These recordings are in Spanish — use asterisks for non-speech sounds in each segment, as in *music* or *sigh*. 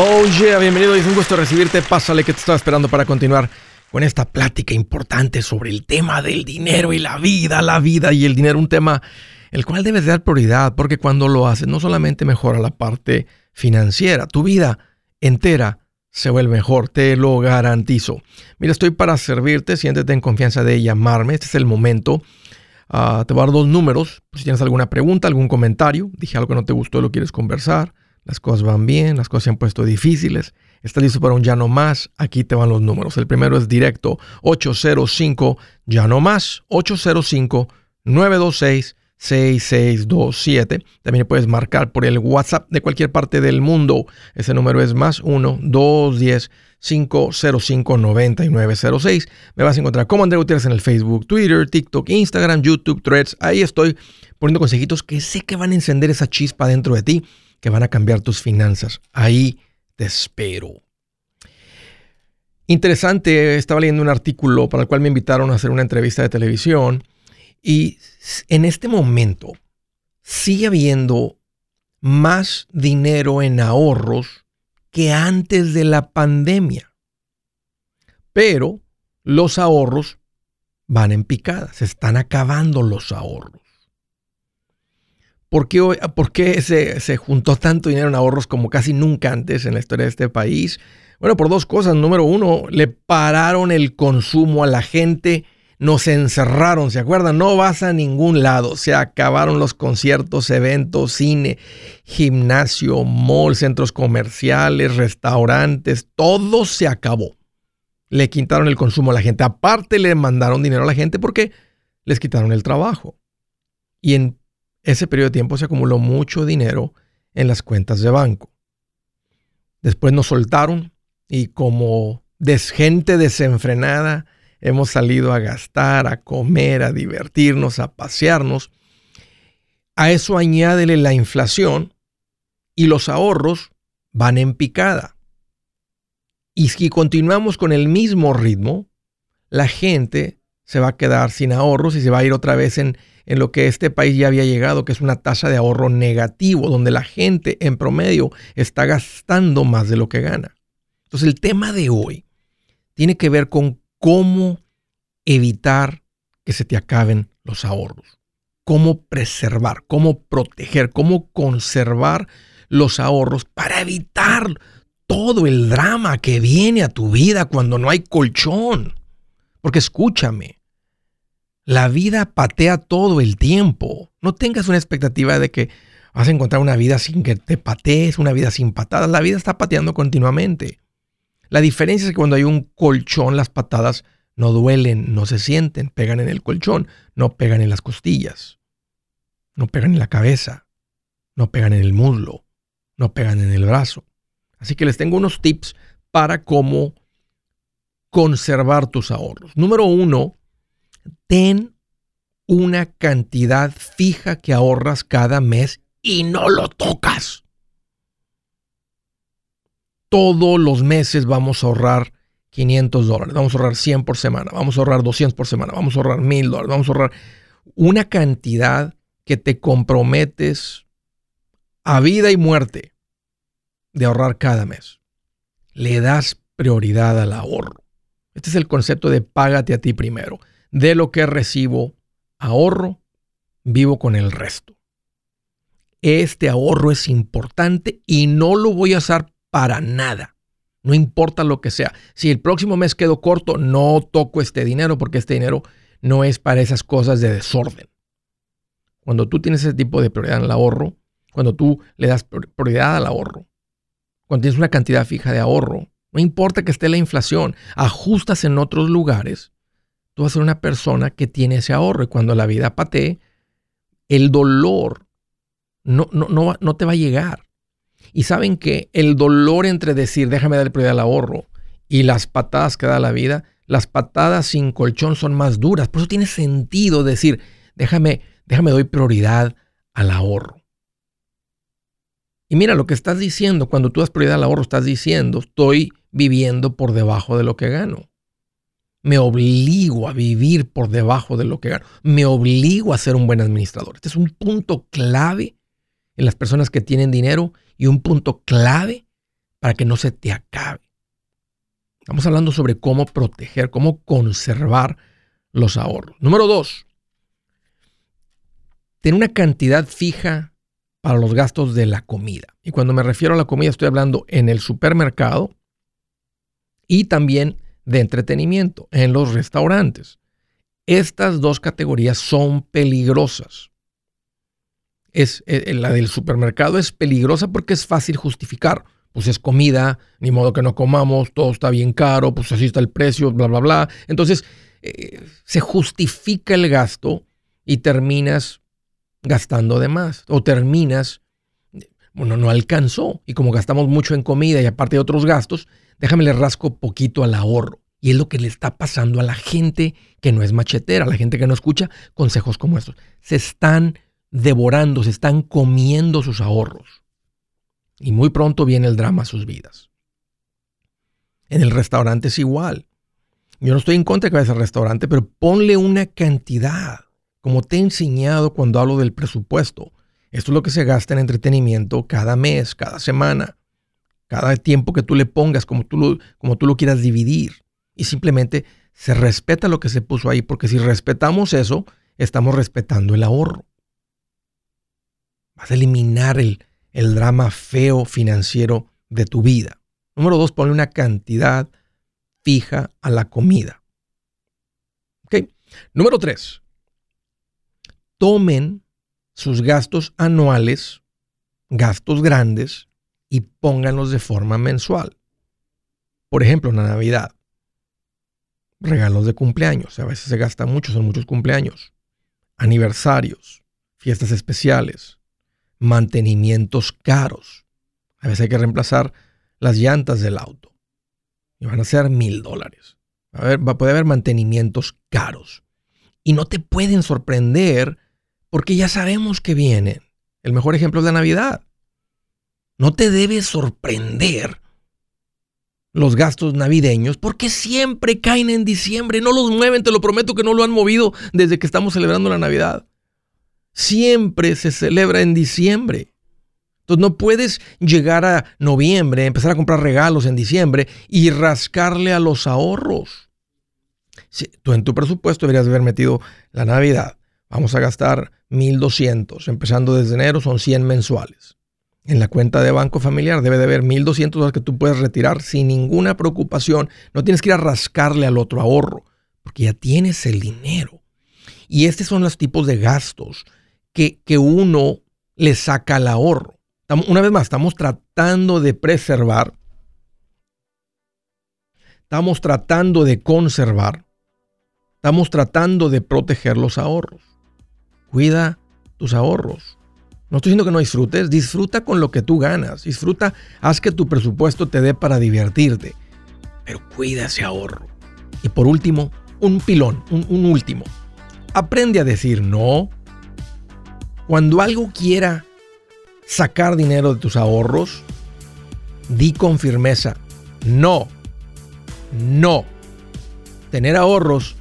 Oh yeah, bienvenido, es un gusto recibirte. Pásale que te estaba esperando para continuar con esta plática importante sobre el tema del dinero y la vida, la vida y el dinero, un tema el cual debes dar prioridad porque cuando lo haces no solamente mejora la parte financiera, tu vida entera se vuelve mejor, te lo garantizo. Mira, estoy para servirte, siéntete en confianza de llamarme, este es el momento. Ah, te voy a dar dos números, si tienes alguna pregunta, algún comentario, dije algo que no te gustó, lo quieres conversar las cosas van bien, las cosas se han puesto difíciles, estás listo para un ya no más, aquí te van los números. El primero es directo 805 ya no más, 805 926 6627. También puedes marcar por el WhatsApp de cualquier parte del mundo. Ese número es más 1 210 505 9906. Me vas a encontrar como André Gutiérrez en el Facebook, Twitter, TikTok, Instagram, YouTube, Threads. Ahí estoy poniendo consejitos que sé que van a encender esa chispa dentro de ti que van a cambiar tus finanzas. Ahí te espero. Interesante, estaba leyendo un artículo para el cual me invitaron a hacer una entrevista de televisión y en este momento sigue habiendo más dinero en ahorros que antes de la pandemia. Pero los ahorros van en picada, se están acabando los ahorros. ¿Por qué, se, juntó tanto dinero en ahorros como casi nunca antes en la historia de este país? Bueno, por dos cosas. Número uno, le pararon el consumo a la gente, nos encerraron, ¿se acuerdan? No vas a ningún lado. Se acabaron los conciertos, eventos, cine, gimnasio, mall, centros comerciales, restaurantes, todo se acabó. Le quitaron el consumo a la gente. Aparte le mandaron dinero a la gente porque les quitaron el trabajo. Y en ese periodo de tiempo se acumuló mucho dinero en las cuentas de banco. Después nos soltaron y como gente desenfrenada hemos salido a gastar, a comer, a divertirnos, a pasearnos. A eso añádele la inflación y los ahorros van en picada. Y si continuamos con el mismo ritmo, la gente se va a quedar sin ahorros y se va a ir otra vez en, en lo que este país ya había llegado, que es una tasa de ahorro negativo, donde la gente en promedio está gastando más de lo que gana. Entonces el tema de hoy tiene que ver con cómo evitar que se te acaben los ahorros, cómo preservar, cómo proteger, cómo conservar los ahorros para evitar todo el drama que viene a tu vida cuando no hay colchón. Porque escúchame, la vida patea todo el tiempo. No tengas una expectativa de que vas a encontrar una vida sin que te patees, una vida sin patadas. La vida está pateando continuamente. La diferencia es que cuando hay un colchón, las patadas no duelen, no se sienten, pegan en el colchón, no pegan en las costillas, no pegan en la cabeza, no pegan en el muslo, no pegan en el brazo. Así que les tengo unos tips para cómo conservar tus ahorros. Número uno, ten una cantidad fija que ahorras cada mes y no lo tocas. Todos los meses vamos a ahorrar 500 dólares, vamos a ahorrar 100 por semana, vamos a ahorrar 200 por semana, vamos a ahorrar 1000 dólares, vamos a ahorrar una cantidad que te comprometes a vida y muerte de ahorrar cada mes. Le das prioridad al ahorro. Este es el concepto de págate a ti primero de lo que recibo, ahorro, vivo con el resto. Este ahorro es importante y no lo voy a usar para nada. No importa lo que sea. Si el próximo mes quedo corto, no toco este dinero porque este dinero no es para esas cosas de desorden. Cuando tú tienes ese tipo de prioridad en el ahorro, cuando tú le das prioridad al ahorro, cuando tienes una cantidad fija de ahorro, no importa que esté la inflación, ajustas en otros lugares tú vas a ser una persona que tiene ese ahorro y cuando la vida patee, el dolor no, no, no, no te va a llegar. Y saben que el dolor entre decir, déjame darle prioridad al ahorro y las patadas que da la vida, las patadas sin colchón son más duras. Por eso tiene sentido decir, déjame, déjame doy prioridad al ahorro. Y mira lo que estás diciendo, cuando tú das prioridad al ahorro, estás diciendo, estoy viviendo por debajo de lo que gano me obligo a vivir por debajo de lo que gano. Me obligo a ser un buen administrador. Este es un punto clave en las personas que tienen dinero y un punto clave para que no se te acabe. Estamos hablando sobre cómo proteger, cómo conservar los ahorros. Número dos, tener una cantidad fija para los gastos de la comida. Y cuando me refiero a la comida estoy hablando en el supermercado y también de entretenimiento en los restaurantes. Estas dos categorías son peligrosas. Es, eh, eh, la del supermercado es peligrosa porque es fácil justificar. Pues es comida, ni modo que no comamos, todo está bien caro, pues así está el precio, bla, bla, bla. Entonces, eh, se justifica el gasto y terminas gastando de más o terminas, bueno, no alcanzó y como gastamos mucho en comida y aparte de otros gastos, déjame le rasco poquito al ahorro. Y es lo que le está pasando a la gente que no es machetera, a la gente que no escucha consejos como estos. Se están devorando, se están comiendo sus ahorros. Y muy pronto viene el drama a sus vidas. En el restaurante es igual. Yo no estoy en contra de que vayas al restaurante, pero ponle una cantidad, como te he enseñado cuando hablo del presupuesto. Esto es lo que se gasta en entretenimiento cada mes, cada semana, cada tiempo que tú le pongas, como tú lo, como tú lo quieras dividir. Y simplemente se respeta lo que se puso ahí, porque si respetamos eso, estamos respetando el ahorro. Vas a eliminar el, el drama feo financiero de tu vida. Número dos, ponle una cantidad fija a la comida. ¿Ok? Número tres, tomen sus gastos anuales, gastos grandes, y pónganlos de forma mensual. Por ejemplo, en la Navidad, regalos de cumpleaños, a veces se gasta mucho, son muchos cumpleaños, aniversarios, fiestas especiales, mantenimientos caros. A veces hay que reemplazar las llantas del auto y van a ser mil dólares. Va, a poder haber mantenimientos caros. Y no te pueden sorprender porque ya sabemos que vienen. El mejor ejemplo es la Navidad. No te debe sorprender los gastos navideños porque siempre caen en diciembre. No los mueven, te lo prometo que no lo han movido desde que estamos celebrando la Navidad. Siempre se celebra en diciembre. Entonces no puedes llegar a noviembre, empezar a comprar regalos en diciembre y rascarle a los ahorros. tú en tu presupuesto deberías haber metido la Navidad. Vamos a gastar 1.200. Empezando desde enero son 100 mensuales. En la cuenta de banco familiar debe de haber 1.200 dólares que tú puedes retirar sin ninguna preocupación. No tienes que ir a rascarle al otro ahorro porque ya tienes el dinero. Y estos son los tipos de gastos que, que uno le saca al ahorro una vez más, estamos tratando de preservar, estamos tratando de conservar, estamos tratando de proteger los ahorros. Cuida tus ahorros. No estoy diciendo que no disfrutes, disfruta con lo que tú ganas, disfruta, haz que tu presupuesto te dé para divertirte, pero cuida ese ahorro. Y por último, un pilón, un, un último. Aprende a decir no. Cuando algo quiera sacar dinero de tus ahorros, di con firmeza, no, no. Tener ahorros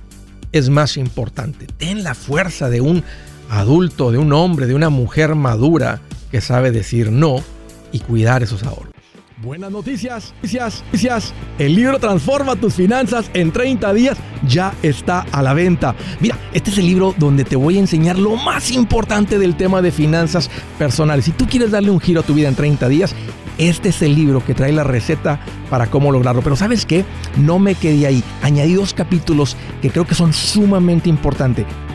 es más importante. Ten la fuerza de un adulto, de un hombre, de una mujer madura que sabe decir no y cuidar esos ahorros. Buenas noticias, noticias, noticias. El libro Transforma tus finanzas en 30 días ya está a la venta. Mira, este es el libro donde te voy a enseñar lo más importante del tema de finanzas personales. Si tú quieres darle un giro a tu vida en 30 días, este es el libro que trae la receta para cómo lograrlo. Pero sabes qué? No me quedé ahí. Añadí dos capítulos que creo que son sumamente importantes.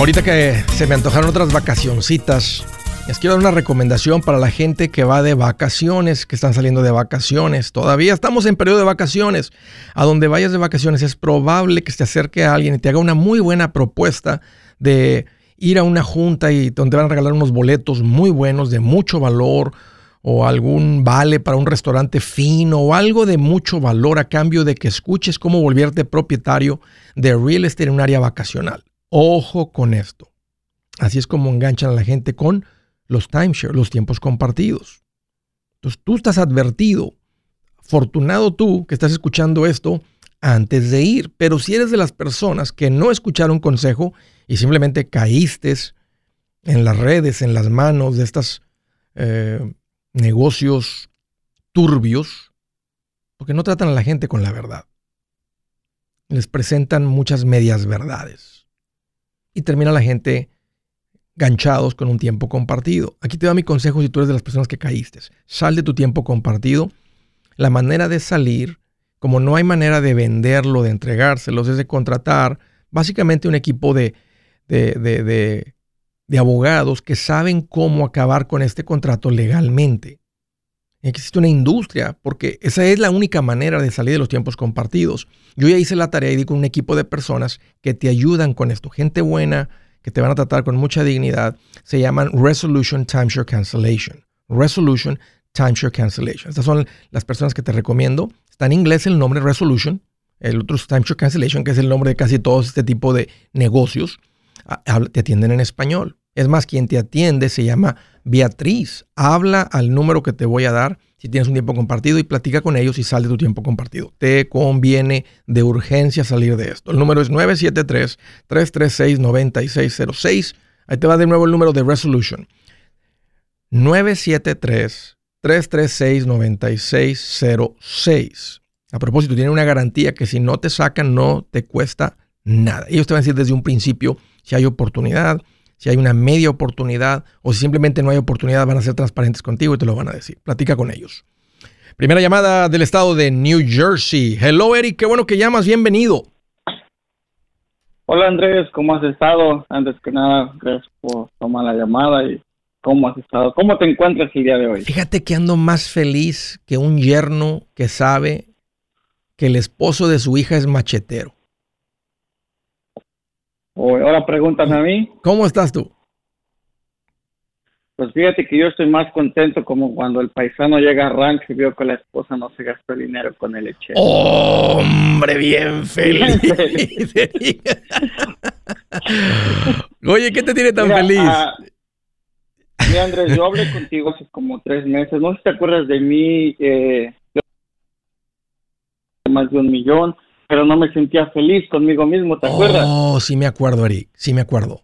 Ahorita que se me antojaron otras vacacioncitas, les quiero dar una recomendación para la gente que va de vacaciones, que están saliendo de vacaciones. Todavía estamos en periodo de vacaciones. A donde vayas de vacaciones es probable que se acerque a alguien y te haga una muy buena propuesta de ir a una junta y donde van a regalar unos boletos muy buenos, de mucho valor, o algún vale para un restaurante fino, o algo de mucho valor a cambio de que escuches cómo volverte propietario de real estate en un área vacacional. Ojo con esto. Así es como enganchan a la gente con los timeshare, los tiempos compartidos. Entonces tú estás advertido. Afortunado tú que estás escuchando esto antes de ir. Pero si eres de las personas que no escucharon consejo y simplemente caíste en las redes, en las manos de estos eh, negocios turbios, porque no tratan a la gente con la verdad. Les presentan muchas medias verdades y termina la gente ganchados con un tiempo compartido. Aquí te doy mi consejo si tú eres de las personas que caíste. Sal de tu tiempo compartido. La manera de salir, como no hay manera de venderlo, de entregárselos, es de contratar básicamente un equipo de, de, de, de abogados que saben cómo acabar con este contrato legalmente. Existe una industria, porque esa es la única manera de salir de los tiempos compartidos. Yo ya hice la tarea y di con un equipo de personas que te ayudan con esto. Gente buena, que te van a tratar con mucha dignidad. Se llaman Resolution Timeshare Cancellation. Resolution Timeshare Cancellation. Estas son las personas que te recomiendo. Está en inglés el nombre Resolution. El otro es Timeshare Cancellation, que es el nombre de casi todos este tipo de negocios. Ah, te atienden en español. Es más, quien te atiende se llama Beatriz. Habla al número que te voy a dar si tienes un tiempo compartido y platica con ellos y sale tu tiempo compartido. Te conviene de urgencia salir de esto. El número es 973-336-9606. Ahí te va de nuevo el número de Resolution. 973-336-9606. A propósito, tiene una garantía que si no te sacan no te cuesta nada. Ellos te van a decir desde un principio si hay oportunidad, si hay una media oportunidad o si simplemente no hay oportunidad, van a ser transparentes contigo y te lo van a decir. Platica con ellos. Primera llamada del estado de New Jersey. Hello, Eric, qué bueno que llamas, bienvenido. Hola, Andrés, ¿cómo has estado? Antes que nada, gracias por tomar la llamada y cómo has estado. ¿Cómo te encuentras el día de hoy? Fíjate que ando más feliz que un yerno que sabe que el esposo de su hija es machetero. Ahora pregúntame a mí. ¿Cómo estás tú? Pues fíjate que yo estoy más contento como cuando el paisano llega a rancho y vio que la esposa no se gastó el dinero con el lechero. hombre, bien *laughs* feliz. Oye, ¿qué te tiene tan feliz? Ah, mira, Andrés, yo hablé contigo hace como tres meses. No sé si te acuerdas de mí. Eh, más de un millón pero no me sentía feliz conmigo mismo, ¿te acuerdas? Oh, sí me acuerdo, Eric, sí me acuerdo.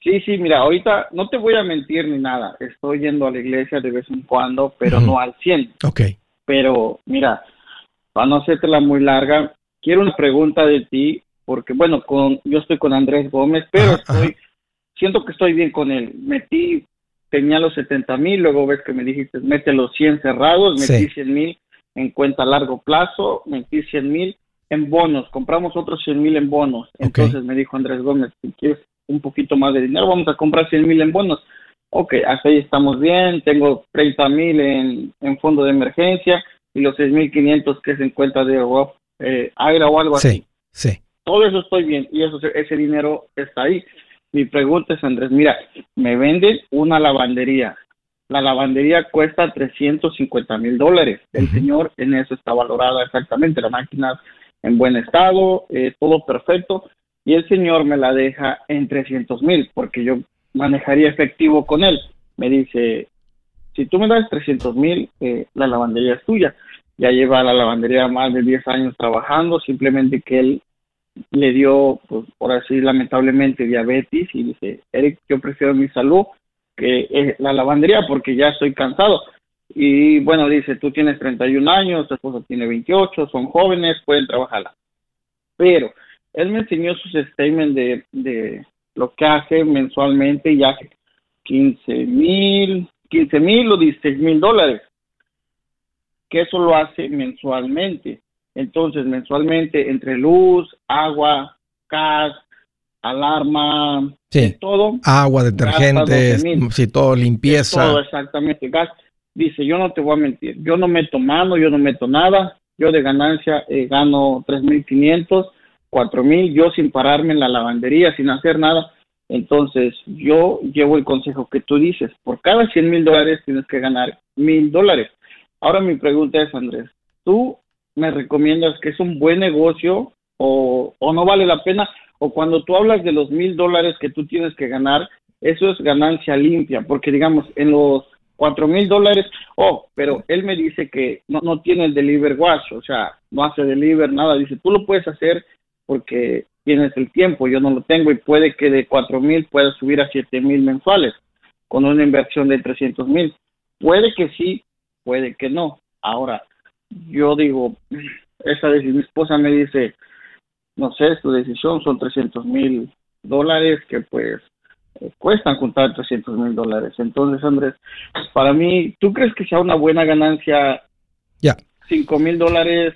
Sí, sí, mira, ahorita no te voy a mentir ni nada, estoy yendo a la iglesia de vez en cuando, pero no al 100. Ok. Pero mira, para no hacértela muy larga, quiero una pregunta de ti, porque bueno, con yo estoy con Andrés Gómez, pero estoy, siento que estoy bien con él. Metí, tenía los 70 mil, luego ves que me dijiste, mete los 100 cerrados, metí 100 mil en cuenta a largo plazo, metí 100 mil en bonos, compramos otros 100 mil en bonos. Entonces me dijo Andrés Gómez, si quieres un poquito más de dinero, vamos a comprar 100 mil en bonos. ok, hasta ahí estamos bien, tengo 30 mil en, en fondo de emergencia y los 6.500 que se encuentra de eh, Agra o algo así. Sí, Todo eso estoy bien y eso, ese dinero está ahí. Mi pregunta es, Andrés, mira, me venden una lavandería. La lavandería cuesta 350 mil dólares. El señor en eso está valorada exactamente. La máquina en buen estado, eh, todo perfecto. Y el señor me la deja en 300 mil porque yo manejaría efectivo con él. Me dice, si tú me das 300 mil, eh, la lavandería es tuya. Ya lleva la lavandería más de 10 años trabajando, simplemente que él le dio, pues por así lamentablemente, diabetes y dice, Eric, yo prefiero mi salud que eh, la lavandería porque ya estoy cansado. Y bueno, dice, tú tienes 31 años, tu esposa tiene 28, son jóvenes, pueden trabajarla. Pero él me enseñó sus statements de, de lo que hace mensualmente ya 15 mil, 15 mil o 16 mil dólares, que eso lo hace mensualmente. Entonces, mensualmente, entre luz, agua, gas, alarma, todo. Agua, detergentes, si todo, limpieza. Todo, exactamente, gas. Dice, yo no te voy a mentir, yo no meto mano, yo no meto nada, yo de ganancia eh, gano 3.500, 4.000, yo sin pararme en la lavandería, sin hacer nada, entonces, yo llevo el consejo que tú dices, por cada 100 mil dólares tienes que ganar mil dólares. Ahora mi pregunta es, Andrés, ¿tú me recomiendas que es un buen negocio o, o no vale la pena? O cuando tú hablas de los mil dólares que tú tienes que ganar, eso es ganancia limpia, porque digamos, en los cuatro mil dólares, oh, pero él me dice que no, no tiene el deliver watch, o sea, no hace deliver, nada, dice, tú lo puedes hacer porque tienes el tiempo, yo no lo tengo y puede que de cuatro mil pueda subir a siete mil mensuales con una inversión de 300 mil. Puede que sí, puede que no. Ahora, yo digo, esa decisión, mi esposa me dice, no sé, tu decisión son 300 mil dólares que pues cuestan juntar 300 mil dólares. Entonces, Andrés, para mí, ¿tú crees que sea una buena ganancia? Ya. 5 mil dólares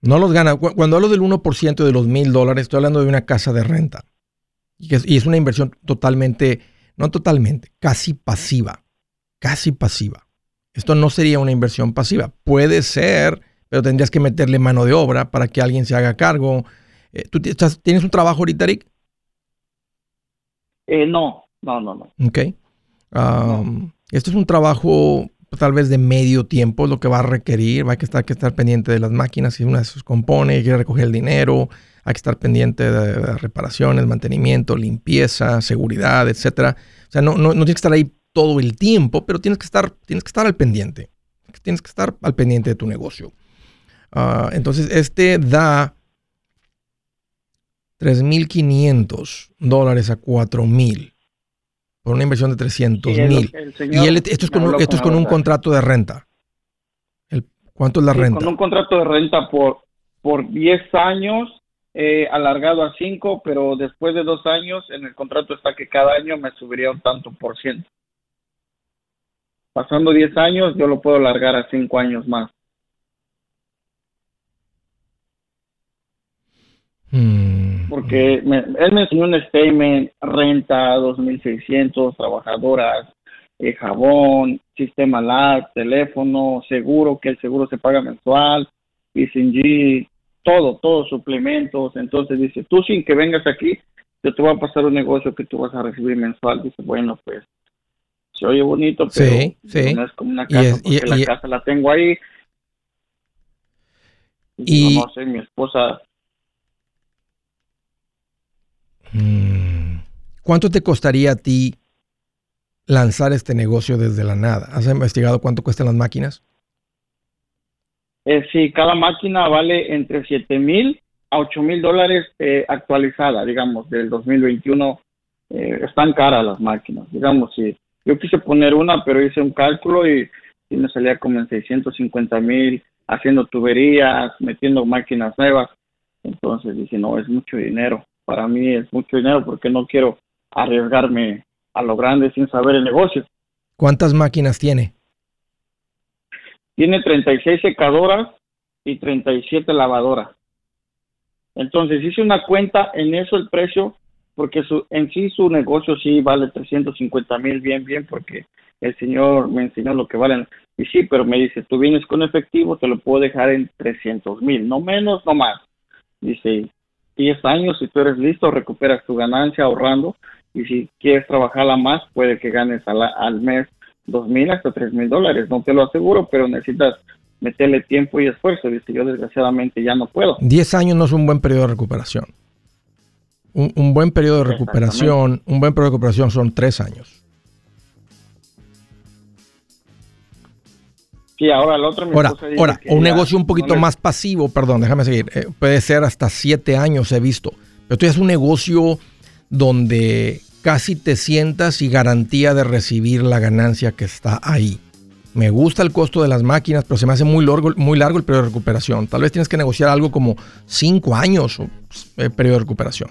no los gana. Cuando hablo del 1% de los mil dólares, estoy hablando de una casa de renta. Y es, una inversión totalmente, no totalmente, casi pasiva. Casi pasiva. Esto no sería una inversión pasiva. Puede ser, pero tendrías que meterle mano de obra para que alguien se haga cargo. Eh, ¿Tú tienes un trabajo ahorita, Rick? Eh, no, no, no, no. Ok. Um, esto es un trabajo tal vez de medio tiempo lo que va a requerir. Va a que estar, que estar pendiente de las máquinas si una se compone, quiere recoger el dinero. Hay que estar pendiente de, reparaciones, mantenimiento, limpieza, seguridad, etcétera. O sea, no, no, no, tienes que estar ahí todo el tiempo, pero tienes que estar, tienes que estar al pendiente. Tienes que estar al pendiente de tu negocio. Ah, entonces, este da 3.500 dólares a 4.000 por una inversión de 300 mil. Y esto es con, un, esto es con un contrato de renta. El, ¿Cuánto es la renta? Con un contrato de renta por, por 10 años, eh, alargado a 5, pero después de dos años, en el contrato está que cada año me subiría un tanto por ciento. Pasando 10 años, yo lo puedo alargar a 5 años más. Hmm porque él me enseñó un statement, renta, 2.600, trabajadoras, eh, jabón, sistema LAC, teléfono, seguro, que el seguro se paga mensual, PCG, todo, todos suplementos. Entonces dice, tú sin que vengas aquí, yo te voy a pasar un negocio que tú vas a recibir mensual. Dice, bueno, pues se oye bonito, pero no es como una casa, porque la casa la tengo ahí. Y, no sé, mi esposa Mm. ¿Cuánto te costaría a ti lanzar este negocio desde la nada? ¿Has investigado cuánto cuestan las máquinas? Eh, sí, cada máquina vale entre 7 mil a 8 mil dólares eh, actualizada, digamos, del 2021. Eh, están caras las máquinas, digamos, sí. Yo quise poner una, pero hice un cálculo y, y me salía como en 650 mil haciendo tuberías, metiendo máquinas nuevas. Entonces dije, no, es mucho dinero para mí es mucho dinero porque no quiero arriesgarme a lo grande sin saber el negocio. ¿Cuántas máquinas tiene? Tiene 36 secadoras y 37 lavadoras. Entonces hice una cuenta, en eso el precio porque su, en sí su negocio sí vale 350 mil bien, bien, porque el señor me enseñó lo que valen. Y sí, pero me dice, tú vienes con efectivo, te lo puedo dejar en 300 mil, no menos, no más. Dice, 10 años, si tú eres listo, recuperas tu ganancia ahorrando y si quieres trabajarla más, puede que ganes al, al mes dos mil hasta tres mil dólares. No te lo aseguro, pero necesitas meterle tiempo y esfuerzo. Dice, yo desgraciadamente ya no puedo. 10 años no es un buen periodo de recuperación. Un, buen periodo de recuperación, un buen periodo de recuperación son tres años. Sí, ahora el otro ahora, ahora un negocio un poquito más pasivo, perdón, déjame seguir, eh, puede ser hasta siete años he visto, pero tú es un negocio donde casi te sientas y garantía de recibir la ganancia que está ahí. Me gusta el costo de las máquinas, pero se me hace muy largo, muy largo el periodo de recuperación. Tal vez tienes que negociar algo como cinco años el eh, periodo de recuperación.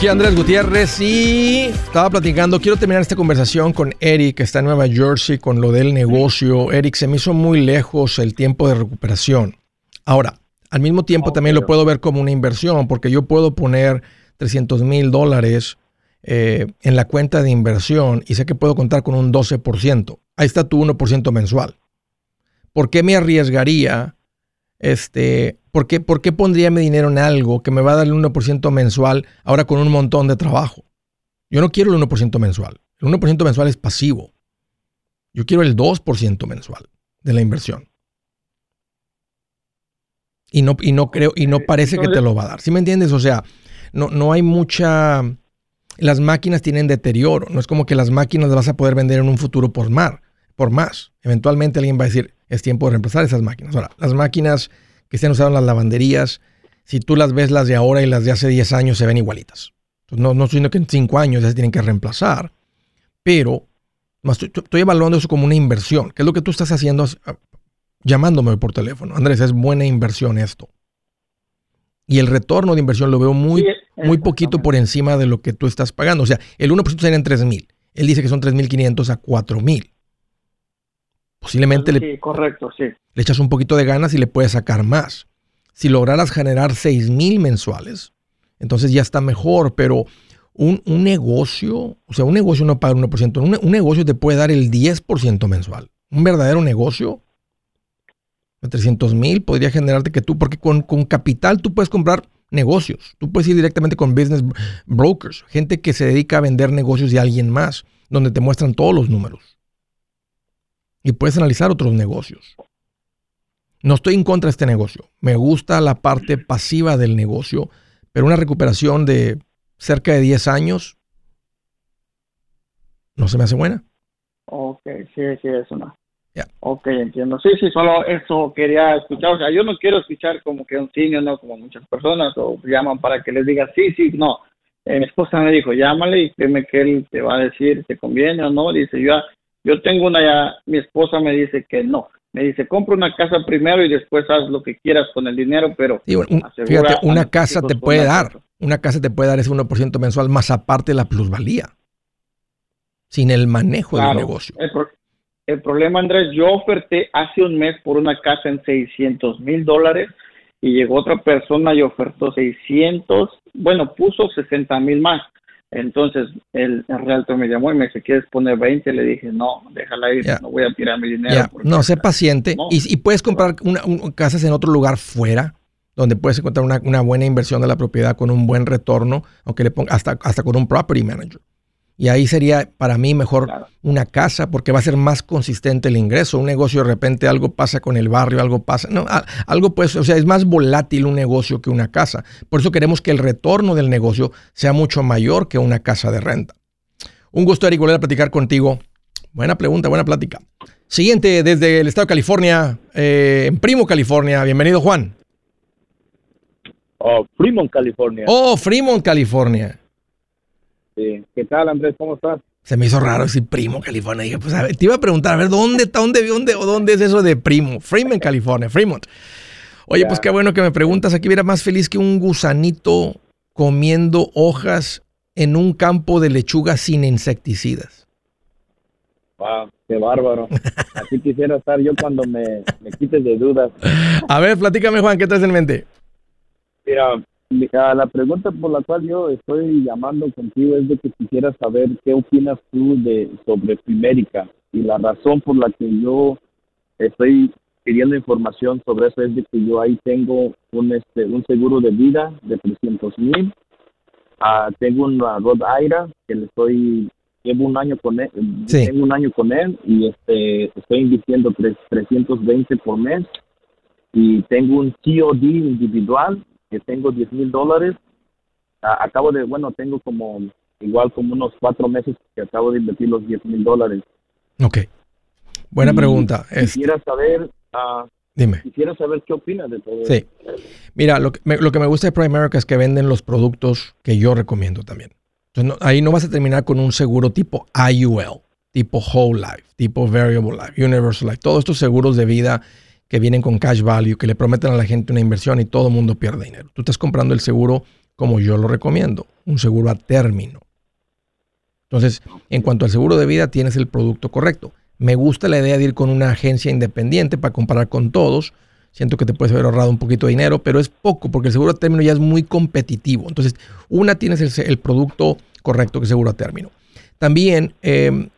Aquí Andrés Gutiérrez y estaba platicando, quiero terminar esta conversación con Eric, que está en Nueva Jersey, con lo del negocio. Eric, se me hizo muy lejos el tiempo de recuperación. Ahora, al mismo tiempo también lo puedo ver como una inversión, porque yo puedo poner 300 mil dólares eh, en la cuenta de inversión y sé que puedo contar con un 12%. Ahí está tu 1% mensual. ¿Por qué me arriesgaría este, ¿por qué, ¿por qué pondría mi dinero en algo que me va a dar el 1% mensual ahora con un montón de trabajo? Yo no quiero el 1% mensual. El 1% mensual es pasivo. Yo quiero el 2% mensual de la inversión. Y no, y no creo, y no parece que te lo va a dar. ¿Sí me entiendes? O sea, no, no hay mucha. Las máquinas tienen deterioro. No es como que las máquinas las vas a poder vender en un futuro por mar, por más. Eventualmente alguien va a decir, es tiempo de reemplazar esas máquinas. Ahora, las máquinas que se han usado en las lavanderías, si tú las ves las de ahora y las de hace 10 años, se ven igualitas. no, no estoy diciendo que en 5 años ya se tienen que reemplazar, pero estoy, estoy, evaluando eso como una inversión. ¿Qué es lo que tú estás haciendo ah, llamándome por teléfono? Andrés, es buena inversión esto. Y el retorno de inversión lo veo muy, muy poquito por encima de lo que tú estás pagando. O sea, el 1% sería en 3 mil. Él dice que son 3.500 a 4 Posiblemente le, correcto, sí. le echas un poquito de ganas y le puedes sacar más. Si lograras generar 6 mil mensuales, entonces ya está mejor, pero un, negocio, o sea, un negocio no paga el 1%, un, un negocio te puede dar el 10% mensual. Un verdadero negocio de 300 mil podría generarte que tú, porque con, con capital tú puedes comprar negocios, tú puedes ir directamente con business brokers, gente que se dedica a vender negocios de alguien más, donde te muestran todos los números y puedes analizar otros negocios. No estoy en contra de este negocio. Me gusta la parte pasiva del negocio, pero una recuperación de cerca de 10 años no se me hace buena. Ok, sí, sí, eso no. Ok, entiendo. Sí, sí, solo eso quería escuchar. O sea, yo no quiero escuchar como que un signo, ¿no? Como muchas personas, o llaman para que les diga sí, sí, no. Eh, mi esposa me dijo, llámale y créeme que él te va a decir, ¿te conviene o no? Dice, yo yo tengo una ya, mi esposa me dice que no. Me dice, compra una casa primero y después haz lo que quieras con el dinero, pero... fíjate, una casa te puede dar, una casa te puede dar ese 1% mensual más aparte de la plusvalía, sin el manejo del negocio. El, problema, Andrés, yo oferté hace un mes por una casa en 600 mil dólares y llegó otra persona y ofertó 600, bueno, puso 60 mil más. Entonces el, realtor me llamó y me dice, ¿quieres poner 20? Le dije, no, déjala ir, no voy a tirar mi dinero. No, sé paciente. Y, puedes comprar una, casas en otro lugar fuera, donde puedes encontrar una, una, buena inversión de la propiedad con un buen retorno, aunque le ponga, hasta, hasta con un property manager. Y ahí sería para mí mejor una casa porque va a ser más consistente el ingreso. Un negocio de repente algo pasa con el barrio, algo pasa. No, algo pues, o sea, es más volátil un negocio que una casa. Por eso queremos que el retorno del negocio sea mucho mayor que una casa de renta. Un gusto, Eric, volver a platicar contigo. Buena pregunta, buena plática. Siguiente, desde el estado de California, eh, en Primo, California. Bienvenido, Juan. Oh, Fremont, California. Oh, Fremont, California. ¿Qué tal, Andrés? ¿Cómo estás? Se me hizo raro decir primo, California. Dije, pues a ver, te iba a preguntar, a ver, ¿dónde está, dónde, dónde, o dónde es eso de primo? Fremont, *laughs* California, Fremont. Oye, pues qué bueno que me preguntas. Aquí hubiera más feliz que un gusanito comiendo hojas en un campo de lechuga sin insecticidas. Wow, qué bárbaro. Así quisiera estar yo cuando me, me quites de dudas. *laughs* A ver, platícame, Juan, ¿qué traes en mente? Mira, la pregunta por la cual yo estoy llamando contigo es de que quisiera saber qué opinas tú de sobre Primérica y la razón por la que yo estoy pidiendo información sobre eso es de que yo ahí tengo un este un seguro de vida de 300 mil. Uh, tengo una Rod Aira que le estoy llevo un año con él tengo un año con él y este estoy invirtiendo 320 por mes. Y tengo un COD individual que tengo 10 mil dólares. acabo de, bueno, tengo como igual como unos cuatro meses que acabo de invertir los 10 mil dólares. Ok. Buena pregunta. Quisiera saber... Uh, Dime. Quisiera saber qué opinas de todo sí. Mira, lo que, me, lo que me gusta de Primerica es que venden los productos que yo recomiendo también. Entonces, ahí no vas a terminar con un seguro tipo IUL, tipo Whole Life, tipo Variable Life, Universal Life. Todos estos seguros de vida que vienen con cash value, que le prometen a la gente una inversión y todo el mundo pierde dinero. Tú estás comprando el seguro como yo lo recomiendo, un seguro a término. Entonces, en cuanto al seguro de vida, tienes el producto correcto. Me gusta la idea de ir con una agencia independiente para comparar con todos. Siento que te puedes haber ahorrado un poquito de dinero, pero es poco porque el seguro a término ya es muy competitivo. Entonces, una tienes el, producto correcto que es seguro a término. También, eh,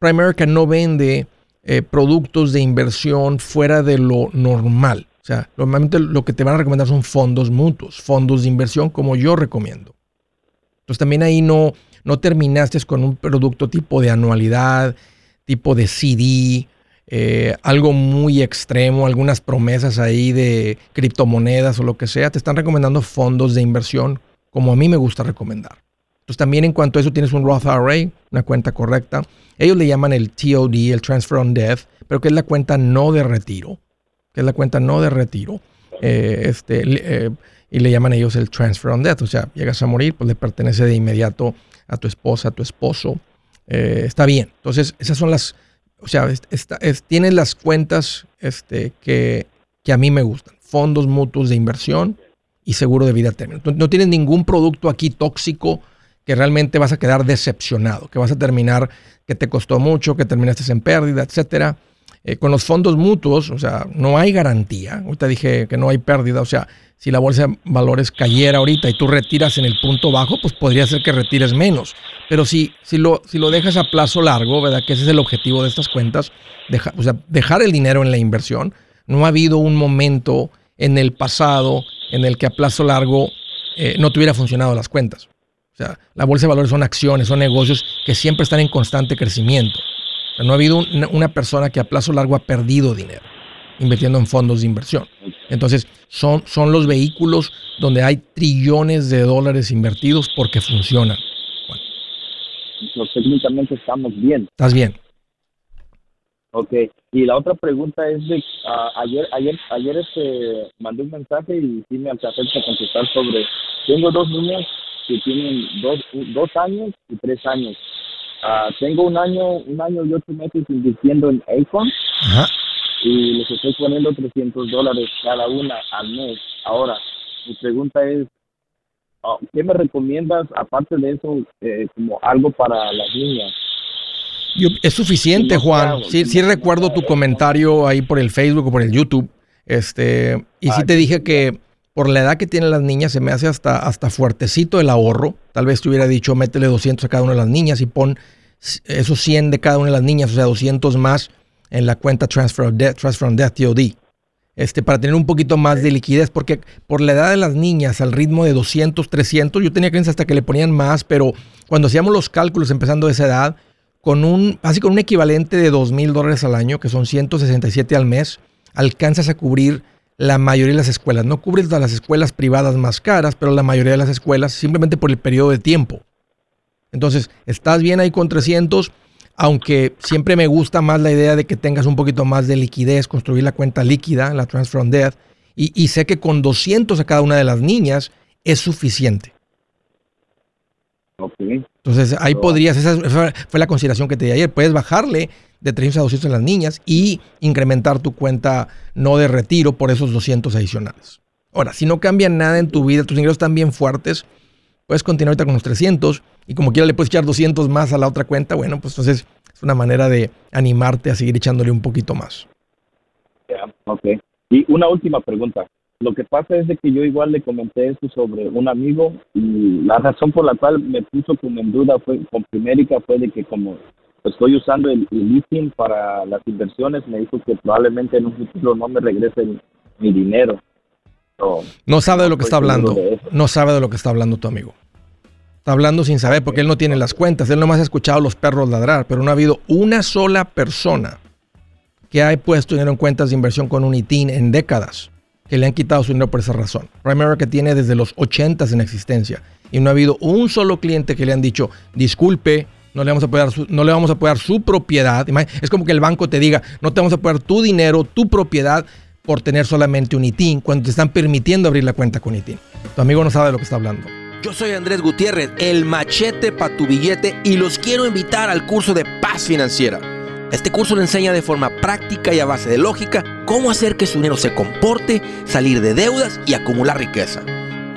Primerica no vende eh, productos de inversión fuera de lo normal. O sea, normalmente lo que te van a recomendar son fondos mutuos, fondos de inversión como yo recomiendo. Entonces también ahí no, no terminaste con un producto tipo de anualidad, tipo de CD, eh, algo muy extremo, algunas promesas ahí de criptomonedas o lo que sea. Te están recomendando fondos de inversión como a mí me gusta recomendar. Entonces también en cuanto a eso tienes un Roth IRA, una cuenta correcta. Ellos le llaman el TOD, el Transfer on Death, pero que es la cuenta no de retiro, que es la cuenta no de retiro. Eh, este, eh, y le llaman ellos el Transfer on Death, o sea, llegas a morir, pues le pertenece de inmediato a tu esposa, a tu esposo. Eh, está bien. Entonces, esas son las, o sea, tienes las cuentas este, que, que a mí me gustan. Fondos mutuos de inversión y seguro de vida término. No, no tienes ningún producto aquí tóxico que realmente vas a quedar decepcionado, que vas a terminar que te costó mucho, que terminaste en pérdida, etcétera. Eh, con los fondos mutuos, o sea, no hay garantía. Ahorita dije que no hay pérdida, o sea, si la bolsa de valores cayera ahorita y tú retiras en el punto bajo, pues podría ser que retires menos. Pero si, si, lo, si lo dejas a plazo largo, ¿verdad? Que ese es el objetivo de estas cuentas, o sea, dejar el dinero en la inversión. No ha habido un momento en el pasado en el que a plazo largo eh, no tuviera funcionado las cuentas. O sea, la bolsa de valores son acciones, son negocios que siempre están en constante crecimiento. no ha habido una, persona que a plazo largo ha perdido dinero invirtiendo en fondos de inversión. Entonces, son, son los vehículos donde hay trillones de dólares invertidos porque funcionan. Bueno. técnicamente estamos bien. Estás bien. Ok, y la otra pregunta es de, ah, ayer, ayer, ayer este, mandé un mensaje y sí me alcancé a contestar sobre, tengo dos niños que tienen dos, dos años y tres años. Uh, tengo un año, un año y ocho meses invirtiendo en Acon y les estoy poniendo 300 dólares cada una al mes. Ahora, mi pregunta es, ah, ¿qué me recomiendas aparte de eso eh, como algo para las niñas? es suficiente, Juan. Sí, sí recuerdo tu comentario ahí por el Facebook o por el YouTube. Este, y sí te dije que por la edad que tienen las niñas se me hace hasta, hasta fuertecito el ahorro. Tal vez te hubiera dicho, métele 200 a cada una de las niñas y pon esos 100 de cada una de las niñas, o sea, 200 más en la cuenta Transfer of Transfer from Death TOD. Este, para tener un poquito más de liquidez, porque por la edad de las niñas, al ritmo de 200, 300, yo tenía creencia hasta que le ponían más, pero cuando hacíamos los cálculos empezando de esa edad, con un, así con un equivalente de 2 mil dólares al año, que son 167 al mes, alcanzas a cubrir la mayoría de las escuelas. No cubres todas las escuelas privadas más caras, pero la mayoría de las escuelas simplemente por el periodo de tiempo. Entonces, estás bien ahí con 300, aunque siempre me gusta más la idea de que tengas un poquito más de liquidez, construir la cuenta líquida, la Transfer on Death, y, sé que con 200 a cada una de las niñas es suficiente. Entonces ahí podrías, esa fue la consideración que te di ayer, puedes bajarle de 300 a 200 en las niñas y incrementar tu cuenta no de retiro por esos 200 adicionales. Ahora, si no cambia nada en tu vida, tus ingresos están bien fuertes, puedes continuar ahorita con los 300 y como quiera le puedes echar 200 más a la otra cuenta, bueno, pues entonces es una manera de animarte a seguir echándole un poquito más. Ya, ok. Y una última pregunta. Lo que pasa es que yo igual le comenté esto sobre un amigo y la razón por la cual me puso como en duda fue con Primérica fue de que como estoy usando el, el para las inversiones, me dijo que probablemente en un futuro no me regrese mi dinero. no sabe de lo que está hablando. No sabe de lo que está hablando tu amigo. Está hablando sin saber porque él no tiene las cuentas. Él nomás ha escuchado a los perros ladrar, pero no ha habido una sola persona que haya puesto dinero en cuentas de inversión con un ITIN en décadas que le han quitado su dinero por esa razón. Primero que tiene desde los 80 en existencia y no ha habido un solo cliente que le han dicho, disculpe, no le vamos a apoyar su, no le vamos a apoyar su propiedad. Es como que el banco te diga, no te vamos a apoyar tu dinero, tu propiedad por tener solamente un ITIN cuando te están permitiendo abrir la cuenta con ITIN. Tu amigo no sabe de lo que está hablando. Yo soy Andrés Gutiérrez, el machete para tu billete y los quiero invitar al curso de paz financiera. Este curso le enseña de forma práctica y a base de lógica cómo hacer que su dinero se comporte, salir de deudas y acumular riqueza.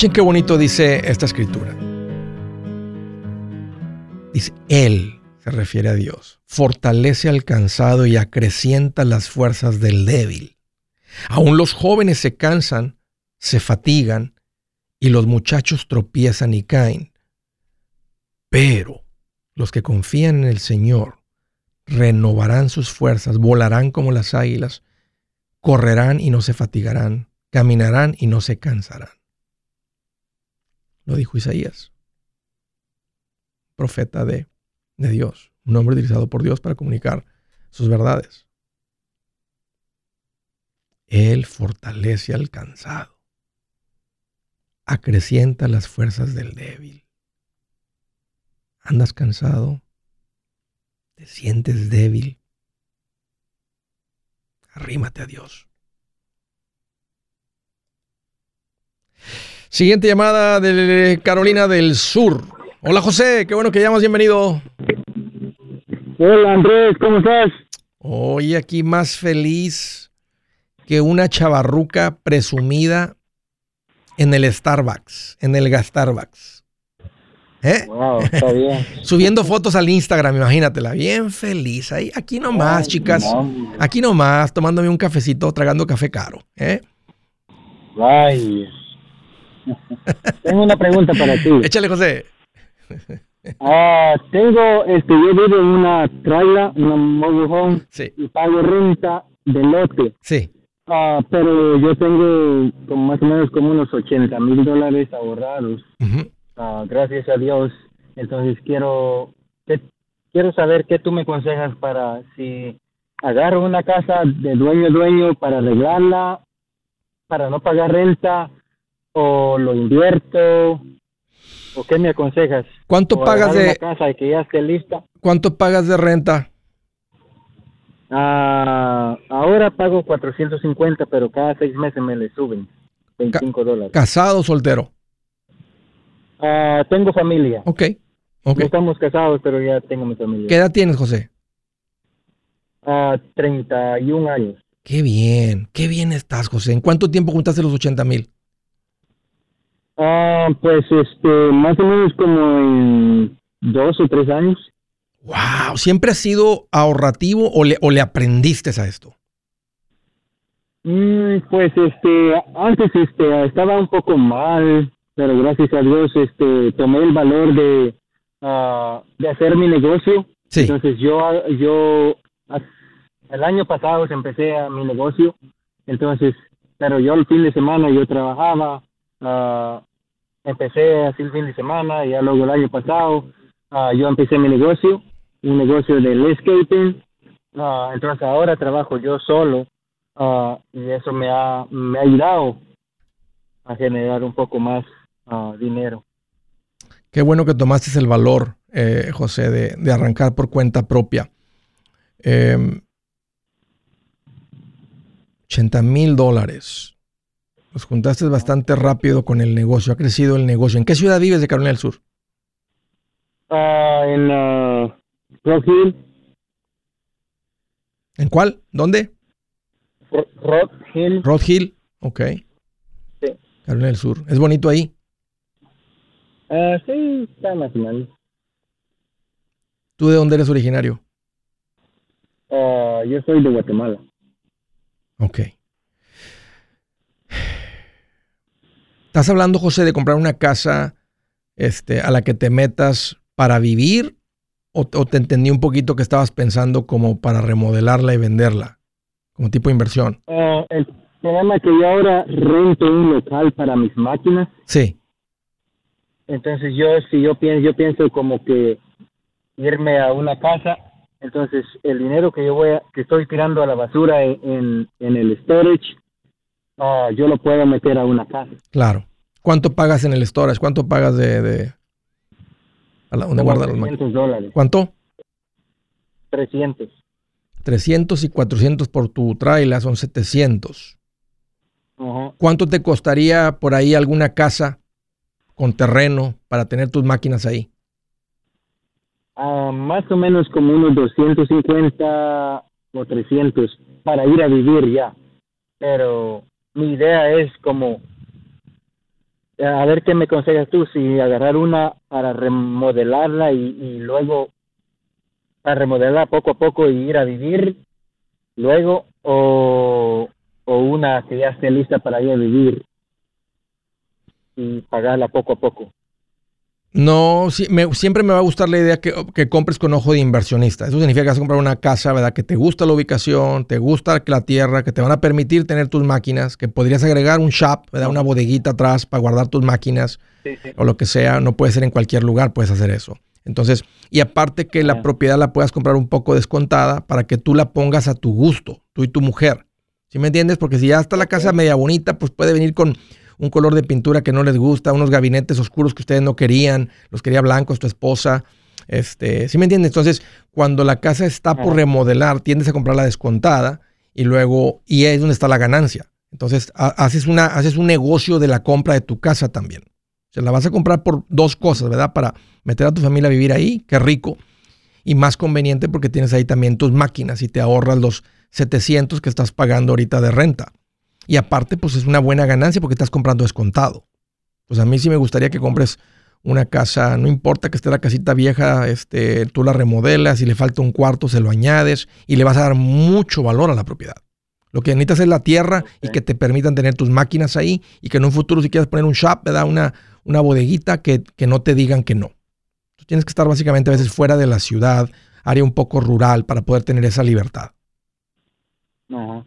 Escuchen qué bonito dice esta escritura. Dice, Él, se refiere a Dios, fortalece al cansado y acrecienta las fuerzas del débil. Aún los jóvenes se cansan, se fatigan y los muchachos tropiezan y caen. Pero los que confían en el Señor renovarán sus fuerzas, volarán como las águilas, correrán y no se fatigarán, caminarán y no se cansarán. Lo dijo Isaías, profeta de, de Dios, un hombre utilizado por Dios para comunicar sus verdades. Él fortalece al cansado, acrecienta las fuerzas del débil. ¿Andas cansado? ¿Te sientes débil? Arrímate a Dios. Siguiente llamada de Carolina del Sur. Hola José, qué bueno que llamas, bienvenido. Hola Andrés, ¿cómo estás? Hoy aquí más feliz que una chavarruca presumida en el Starbucks, en el Gastarbucks. ¿Eh? Wow, está bien. *laughs* Subiendo fotos al Instagram, imagínatela, bien feliz. Ahí, aquí nomás, chicas. Aquí nomás, tomándome un cafecito, tragando café caro. ¿eh? *laughs* Tengo una pregunta para ti. Échale, José. Ah, tengo, este, yo vivo en una traila, una mobile home, Sí. y pago renta de lote. Sí. Ah, pero yo tengo como más o menos como unos 80 mil dólares ahorrados, ah, gracias a Dios. Entonces quiero, que- quiero saber qué tú me aconsejas para si agarro una casa de dueño a dueño para arreglarla, para no pagar renta, o lo invierto, o qué me aconsejas. ¿Cuánto O pagas de casa y que ya esté lista. cuánto pagas de renta? Ah, ahora pago 450, pero cada seis meses me le suben 25 dólares. ¿Casado o soltero? Ah, tengo familia. Ok. Ok. No estamos casados, pero ya tengo mi familia. ¿Qué edad tienes, José? Ah, 31 años. Qué bien, qué bien estás, José. ¿En cuánto tiempo juntaste los 80 mil? Ah, pues este, más o menos como en dos o tres años. Wow, ¿siempre has sido ahorrativo o le, o le aprendiste a esto? Mm, pues este, antes este, estaba un poco mal, pero gracias a Dios este, tomé el valor de, ah, de hacer mi negocio. Sí. Entonces yo, yo el año pasado empecé a mi negocio, entonces, pero yo el fin de semana yo trabajaba, ah, empecé así el fin de semana, ya luego el año pasado ah, yo empecé mi negocio, un negocio de landscaping, ah, entonces ahora trabajo yo solo ah, y eso me ha, me ha ayudado a generar un poco más dinero. Qué bueno que tomaste el valor, eh, José, de, de arrancar por cuenta propia. Eh, 80 mil dólares. Los juntaste bastante rápido con el negocio. Ha crecido el negocio. ¿En qué ciudad vives de Carolina del Sur? Ah, en ah, Rock Hill, ¿En cuál? ¿Dónde? Ro- Rock Hill, Rod Hill. Ok. Sí. Carolina del Sur. ¿Es bonito ahí? Ah, sí, está más. ¿Tú de dónde eres originario? Yo soy de Guatemala. Ok. ¿Estás hablando, José, de comprar una casa este, a la que te metas para vivir? ¿O, o te entendí un poquito que estabas pensando como para remodelarla y venderla? Como tipo de inversión. Ah, el problema es que yo ahora rento un local para mis máquinas. Sí. Entonces yo, si yo pienso, yo pienso como que irme a una casa, entonces el dinero que yo voy a, que estoy tirando a la basura en, en, en el storage, ah, yo lo puedo meter a una casa. Claro. ¿Cuánto pagas en el storage? ¿Cuánto pagas de... de a la- ¿Dónde guardas? 300 dólares, ¿Cuánto? 300. 300 y 400 por tu trailer son 700. Ajá. ¿Cuánto te costaría por ahí alguna casa con terreno para tener tus máquinas ahí? Ah, más o menos como unos 250 o 300 para ir a vivir ya. Pero mi idea es como, a ver qué me aconsejas tú, si agarrar una para remodelarla y, y luego para remodelarla poco a poco y ir a vivir luego o, o una que ya esté lista para ir a vivir y pagarla poco a poco. No, sí, me- siempre me va a gustar la idea que, que compres con ojo de inversionista. Eso significa que vas a comprar una casa, ¿verdad? Que te gusta la ubicación, te gusta la tierra, que te van a permitir tener tus máquinas, que podrías agregar un shop, ¿verdad? Una bodeguita atrás para guardar tus máquinas o lo que sea. No puede ser en cualquier lugar, puedes hacer eso. Entonces, y aparte que la propiedad la puedas comprar un poco descontada para que tú la pongas a tu gusto, tú y tu mujer. ¿Sí me entiendes? Porque si ya está la casa media bonita, pues puede venir con un color de pintura que no les gusta, unos gabinetes oscuros que ustedes no querían, los quería blancos tu esposa. Este, ¿sí me entiendes? Entonces, cuando la casa está por Ajá. remodelar, tiendes a comprarla descontada y luego, y ahí es donde está la ganancia. Entonces, ha- haces, una, haces un negocio de la compra de tu casa también. O sea, la vas a comprar por dos cosas, ¿verdad? Para meter a tu familia a vivir ahí, qué rico. Y más conveniente porque tienes ahí también tus máquinas y te ahorras los 700 que estás pagando ahorita de renta. Y aparte, pues es una buena ganancia porque estás comprando descontado. Pues a mí sí me gustaría que compres una casa, no importa que esté la casita vieja, este, tú la remodelas, si le falta un cuarto, se lo añades y le vas a dar mucho valor a la propiedad. Lo que necesitas es la tierra y que te permitan tener tus máquinas ahí y que en un futuro si quieres poner un shop, ¿verdad? Una, una bodeguita que, que no te digan que no. Tú tienes que estar básicamente a veces fuera de la ciudad, área un poco rural, para poder tener esa libertad. Ajá.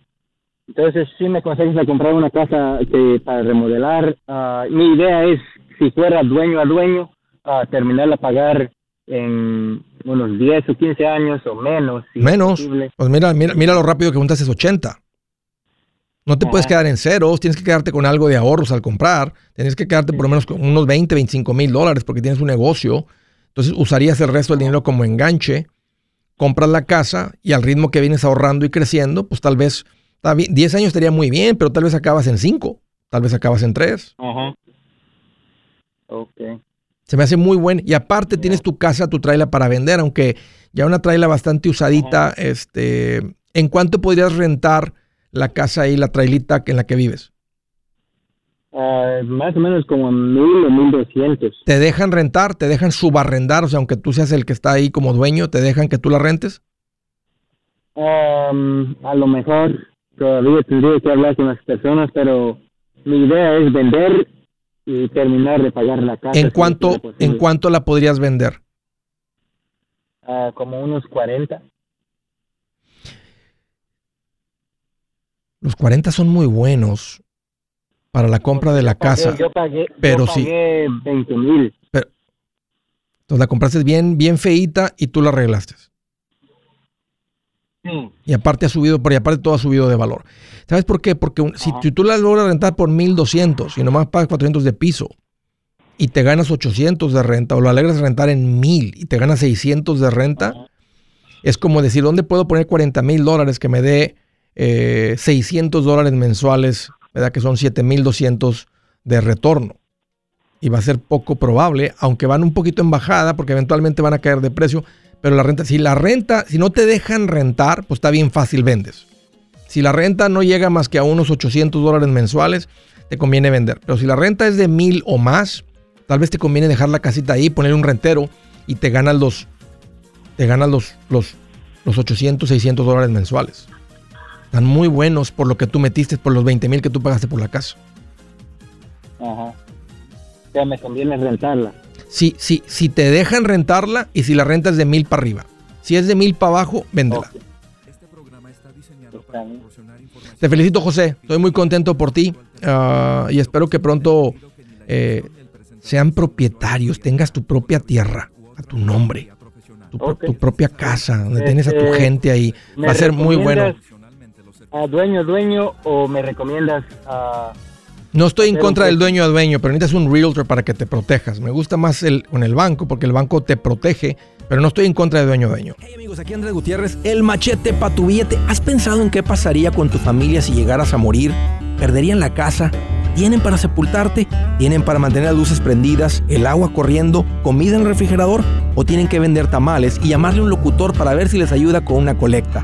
Entonces, sí me aconsejas a comprar una casa que, para remodelar. ah, mi idea es, si fuera dueño a dueño, ah, terminarla a pagar en unos 10 o 15 años o menos. si Menos. Pues mira, mira, mira lo rápido que juntas es 80. No te puedes quedar en ceros, tienes que quedarte con algo de ahorros al comprar. Tienes que quedarte por lo menos con unos 20, 25 mil dólares porque tienes un negocio. Entonces usarías el resto del dinero como enganche. Compras la casa y al ritmo que vienes ahorrando y creciendo, pues tal vez está bien, 10 años estaría muy bien, pero tal vez acabas en 5, tal vez acabas en 3. Ajá. Ok. Se me hace muy buen. Y aparte tienes tu casa, tu trailer para vender, aunque ya una trailer bastante usadita. Este, ¿En cuánto podrías rentar la casa y la trailita en la que vives? Ah, más o menos como mil o mil doscientos. ¿Te dejan rentar? ¿Te dejan subarrendar? O sea, aunque tú seas el que está ahí como dueño, ¿te dejan que tú la rentes? A lo mejor todavía tendría que hablar con las personas, pero mi idea es vender y terminar de pagar la casa. ¿En cuánto. ¿En cuánto la podrías vender? Ah, como unos 40. Los 40 son muy buenos para la compra de la Yo pagué- casa. Yo pagué, pero yo sí. pagué 20 mil. Entonces la compraste bien, bien feíta y tú la arreglaste. Y aparte ha subido, por y aparte todo ha subido de valor. ¿Sabes por qué? Porque un- si, Ajá. si tú la logras rentar por 1200 y nomás pagas 400 de piso y te ganas 800 de renta o lo alegras rentar en 1000 y te ganas 600 de renta, es como decir, ¿dónde puedo poner 40 mil dólares que me dé eh, 600 dólares mensuales, ¿verdad? Que son 7200 de retorno. Y va a ser poco probable, aunque van un poquito en bajada porque eventualmente van a caer de precio. Pero la renta, si la renta, si no te dejan rentar, pues está bien fácil vendes. Si la renta no llega más que a unos 800 dólares mensuales, te conviene vender. Pero si la renta es de mil o más, tal vez te conviene dejar la casita ahí, poner un rentero y te ganas los, te ganas los, los, los 800, 600 dólares mensuales. Están muy buenos por lo que tú metiste, por los 20 mil que tú pagaste por la casa. Ajá. O sea, me conviene rentarla. Si, si, si te dejan rentarla y si la renta es de mil para arriba. Si es de mil para abajo, véndela. Ok. Está bien. Te felicito, José. Estoy muy contento por ti ah, y espero que pronto eh, sean propietarios, tengas tu propia tierra a tu nombre, tu, pro- Ok. tu propia casa, donde tienes a tu Este, gente ahí. ¿Me Va a ser muy bueno. ¿A dueño dueño o me recomiendas a... No estoy en contra del pues- dueño a dueño, pero necesitas un realtor para que te protejas. Me gusta más el con el banco porque el banco te protege, pero no estoy en contra de dueño a dueño. Hey amigos, aquí Andrés Gutiérrez, el machete para tu billete. ¿Has pensado en qué pasaría con tu familia si llegaras a morir? ¿Perderían la casa? ¿Tienen para sepultarte? ¿Tienen para mantener las luces prendidas, el agua corriendo, comida en el refrigerador? ¿O tienen que vender tamales y llamarle a un locutor para ver si les ayuda con una colecta?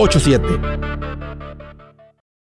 87